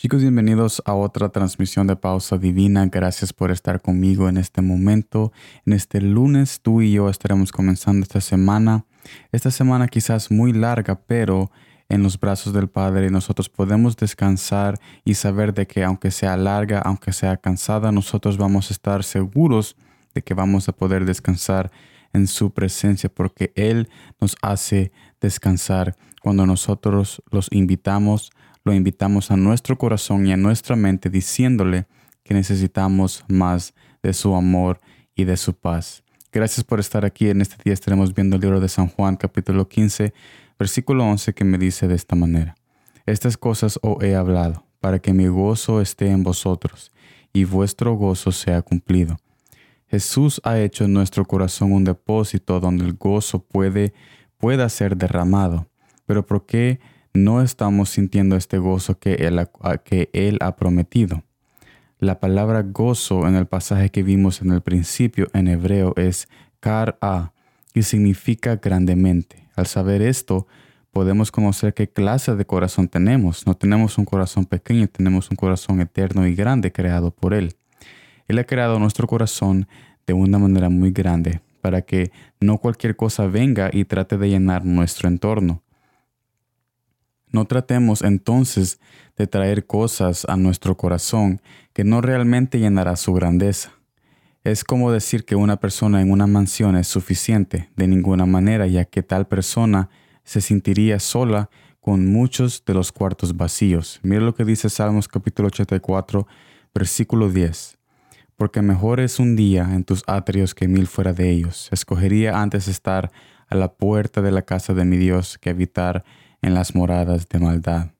Chicos, bienvenidos a otra transmisión de Pausa Divina. Gracias por estar conmigo en este momento. En este lunes tú y yo estaremos comenzando esta semana. Esta semana quizás muy larga, pero en los brazos del Padre nosotros podemos descansar y saber de que aunque sea larga, aunque sea cansada, nosotros vamos a estar seguros de que vamos a poder descansar en su presencia porque Él nos hace descansar cuando nosotros los invitamos lo invitamos a nuestro corazón y a nuestra mente diciéndole que necesitamos más de su amor y de su paz. Gracias por estar aquí. En este día estaremos viendo el libro de San Juan capítulo 15, versículo 11 que me dice de esta manera. Estas cosas os he hablado, para que mi gozo esté en vosotros y vuestro gozo sea cumplido. Jesús ha hecho en nuestro corazón un depósito donde el gozo puede, pueda ser derramado. Pero ¿por qué no estamos sintiendo este gozo que Él, ha prometido. La palabra gozo en el pasaje que vimos en el principio en hebreo es kar-a y significa grandemente. Al saber esto, podemos conocer qué clase de corazón tenemos. No tenemos un corazón pequeño, tenemos un corazón eterno y grande creado por Él. Él ha creado nuestro corazón de una manera muy grande para que no cualquier cosa venga y trate de llenar nuestro entorno. No tratemos entonces de traer cosas a nuestro corazón que no realmente llenará su grandeza. Es como decir que una persona en una mansión es suficiente, de ninguna manera, ya que tal persona se sentiría sola con muchos de los cuartos vacíos. Mira lo que dice Salmos capítulo 84, versículo 10. Porque mejor es un día en tus atrios que mil fuera de ellos. Escogería antes estar a la puerta de la casa de mi Dios que habitar en las moradas de maldad.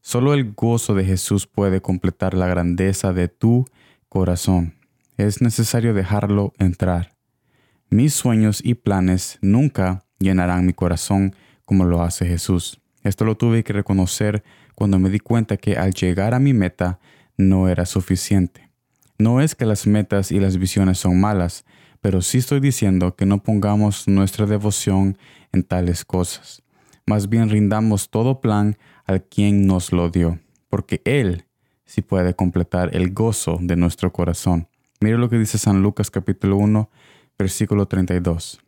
Solo el gozo de Jesús puede completar la grandeza de tu corazón. Es necesario dejarlo entrar. Mis sueños y planes nunca llenarán mi corazón como lo hace Jesús. Esto lo tuve que reconocer cuando me di cuenta que al llegar a mi meta no era suficiente. No es que las metas y las visiones son malas, pero sí estoy diciendo que no pongamos nuestra devoción en tales cosas más bien rindamos todo plan al quien nos lo dio, porque Él sí puede completar el gozo de nuestro corazón. Mire lo que dice San Lucas capítulo 1, versículo 32.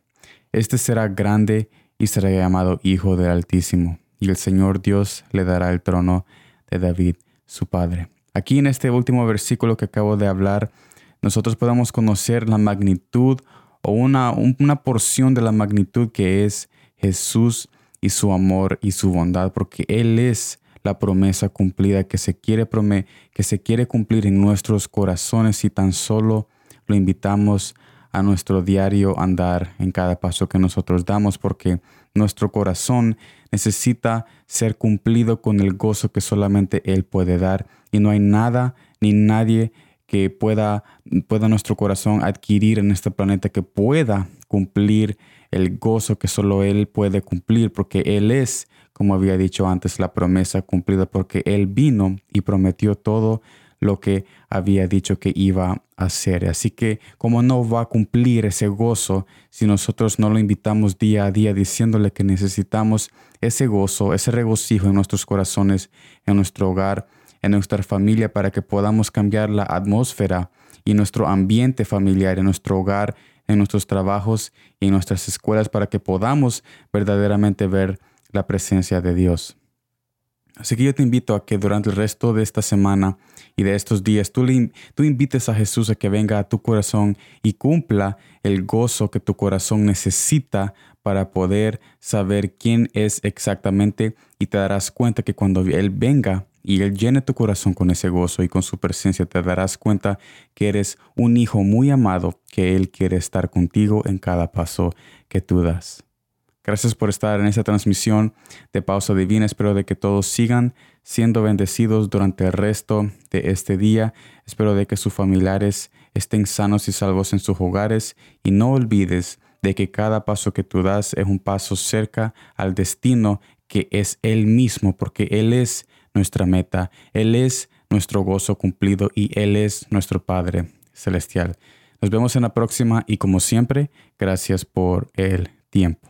Este será grande y será llamado Hijo del Altísimo, y el Señor Dios le dará el trono de David, su padre. Aquí en este último versículo que acabo de hablar, nosotros podemos conocer la magnitud o una, una porción de la magnitud que es Jesús y su amor y su bondad, porque Él es la promesa cumplida que se quiere que se quiere cumplir en nuestros corazones y tan solo lo invitamos a nuestro diario andar en cada paso que nosotros damos, porque nuestro corazón necesita ser cumplido con el gozo que solamente Él puede dar y no hay nada ni nadie que pueda, pueda nuestro corazón adquirir en este planeta que pueda cumplir el gozo que solo Él puede cumplir, porque Él es, como había dicho antes, la promesa cumplida, porque Él vino y prometió todo lo que había dicho que iba a hacer. Así que, como no va a cumplir ese gozo si nosotros no lo invitamos día a día diciéndole que necesitamos ese gozo, ese regocijo en nuestros corazones, en nuestro hogar, en nuestra familia, para que podamos cambiar la atmósfera y nuestro ambiente familiar, en nuestro hogar, en nuestros trabajos y en nuestras escuelas para que podamos verdaderamente ver la presencia de Dios. Así que yo te invito a que durante el resto de esta semana y de estos días tú, tú invites a Jesús a que venga a tu corazón y cumpla el gozo que tu corazón necesita para poder saber quién es exactamente y te darás cuenta que cuando Él venga y Él llene tu corazón con ese gozo y con su presencia, te darás cuenta que eres un hijo muy amado, que Él quiere estar contigo en cada paso que tú das. Gracias por estar en esta transmisión de Pausa Divina. Espero de que todos sigan siendo bendecidos durante el resto de este día. Espero de que sus familiares estén sanos y salvos en sus hogares y no olvides de que cada paso que tú das es un paso cerca al destino que es Él mismo, porque Él es nuestra meta. Él es nuestro gozo cumplido y Él es nuestro Padre Celestial. Nos vemos en la próxima y como siempre, gracias por el tiempo.